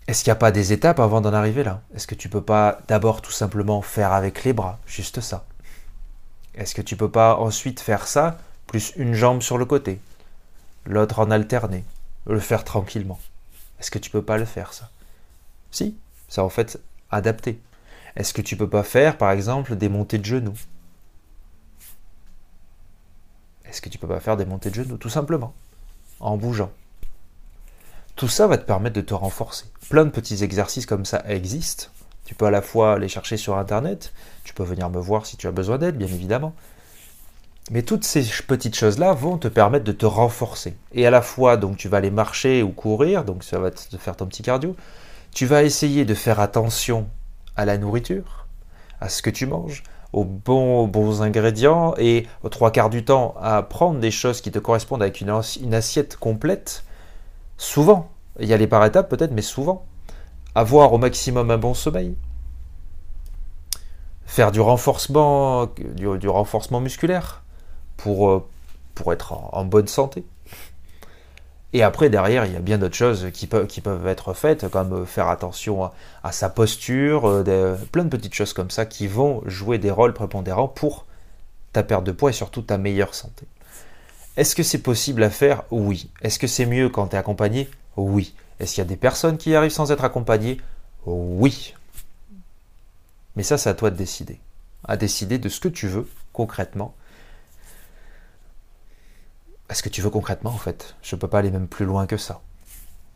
Est-ce qu'il n'y a pas des étapes avant d'en arriver là? Est-ce que tu peux pas d'abord tout simplement faire avec les bras, juste ça. Est-ce que tu peux pas ensuite faire ça, plus une jambe sur le côté, l'autre en alterné, le faire tranquillement? Est-ce que tu peux pas le faire ça? Si, c'est en fait adapté. Est-ce que tu peux pas faire, par exemple, des montées de genoux? Est-ce que tu peux pas faire des montées de genoux Tout simplement, en bougeant? Tout ça va te permettre de te renforcer. Plein de petits exercices comme ça existent. Tu peux à la fois les chercher sur Internet, tu peux venir me voir si tu as besoin d'aide, bien évidemment. Mais toutes ces petites choses-là vont te permettre de te renforcer. Et à la fois, donc tu vas aller marcher ou courir, donc ça va te faire ton petit cardio. Tu vas essayer de faire attention à la nourriture, à ce que tu manges, aux bons, ingrédients et aux trois quarts du temps à prendre des choses qui te correspondent avec une assiette complète. Souvent, il y a les par étapes peut-être, mais souvent. Avoir au maximum un bon sommeil. Faire du renforcement, du, renforcement musculaire pour, euh, être en bonne santé. Et après, derrière, il y a bien d'autres choses qui peuvent, qui peuvent être faites, comme euh, faire attention à, sa posture, euh, plein de petites choses comme ça qui vont jouer des rôles prépondérants pour ta perte de poids et surtout ta meilleure santé. Est-ce que c'est possible à faire Oui. Est-ce que c'est mieux quand tu es accompagné Oui. Est-ce qu'il y a des personnes qui arrivent sans être accompagnées Oui. Mais ça, c'est à toi de décider. À décider de ce que tu veux concrètement est-ce que tu veux concrètement en fait? Je ne peux pas aller même plus loin que ça.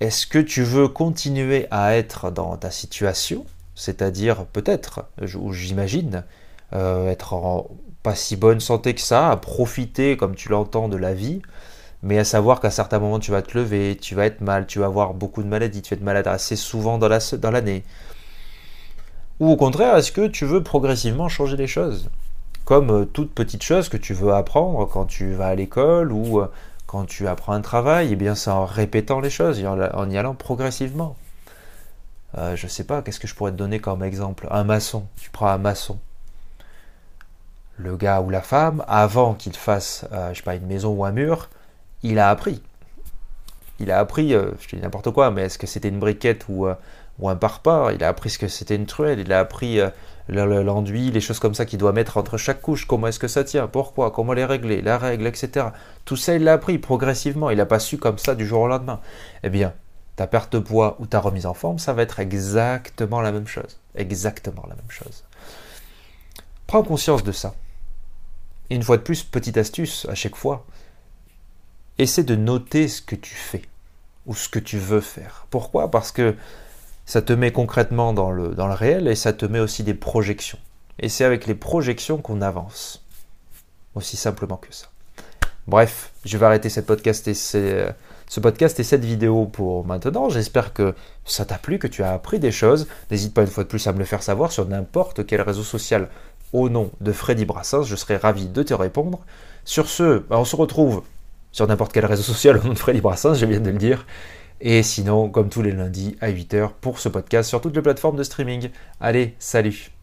Est-ce que tu veux continuer à être dans ta situation, c'est-à-dire peut-être, ou j'imagine, euh, être en pas si bonne santé que ça, à profiter comme tu l'entends de la vie, mais à savoir qu'à certains moments tu vas te lever, tu vas être mal, tu vas avoir beaucoup de maladies, tu vas être malade assez souvent dans l'année. Ou au contraire, est-ce que tu veux progressivement changer les choses? Comme euh, toute petite chose que tu veux apprendre quand tu vas à l'école ou euh, quand tu apprends un travail, eh bien c'est en répétant les choses, en y allant progressivement. Euh, je sais pas, qu'est-ce que je pourrais te donner comme exemple? Un maçon, tu prends un maçon. Le gars ou la femme, avant qu'il fasse, je sais pas, une maison ou un mur, il a appris. Il a appris, je te dis n'importe quoi, mais est-ce que c'était une briquette ou, ou un parpaing? Il a appris ce que c'était une truelle, il a appris l'enduit, les choses comme ça qu'il doit mettre entre chaque couche, comment est-ce que ça tient, pourquoi, comment les régler, la règle, etc. Tout ça, il l'a appris progressivement, il n'a pas su comme ça du jour au lendemain. Eh bien, ta perte de poids ou ta remise en forme, ça va être exactement la même chose. Exactement la même chose. Prends conscience de ça. Et une fois de plus, petite astuce à chaque fois, essaie de noter ce que tu fais ou ce que tu veux faire. Pourquoi? Parce que ça te met concrètement dans le, réel et ça te met aussi des projections. Et c'est avec les projections qu'on avance. Aussi simplement que ça. Bref, je vais arrêter podcast et ce podcast et cette vidéo pour maintenant. J'espère que ça t'a plu, que tu as appris des choses. N'hésite pas une fois de plus à me le faire savoir sur n'importe quel réseau social au nom de Freddy Brassens. Je serai ravi de te répondre. Sur ce, bah, on se retrouve sur n'importe quel réseau social au nom de Freddy Brassens, je viens de le dire. Et sinon, comme tous les lundis à 8h pour ce podcast sur toutes les plateformes de streaming. Allez, salut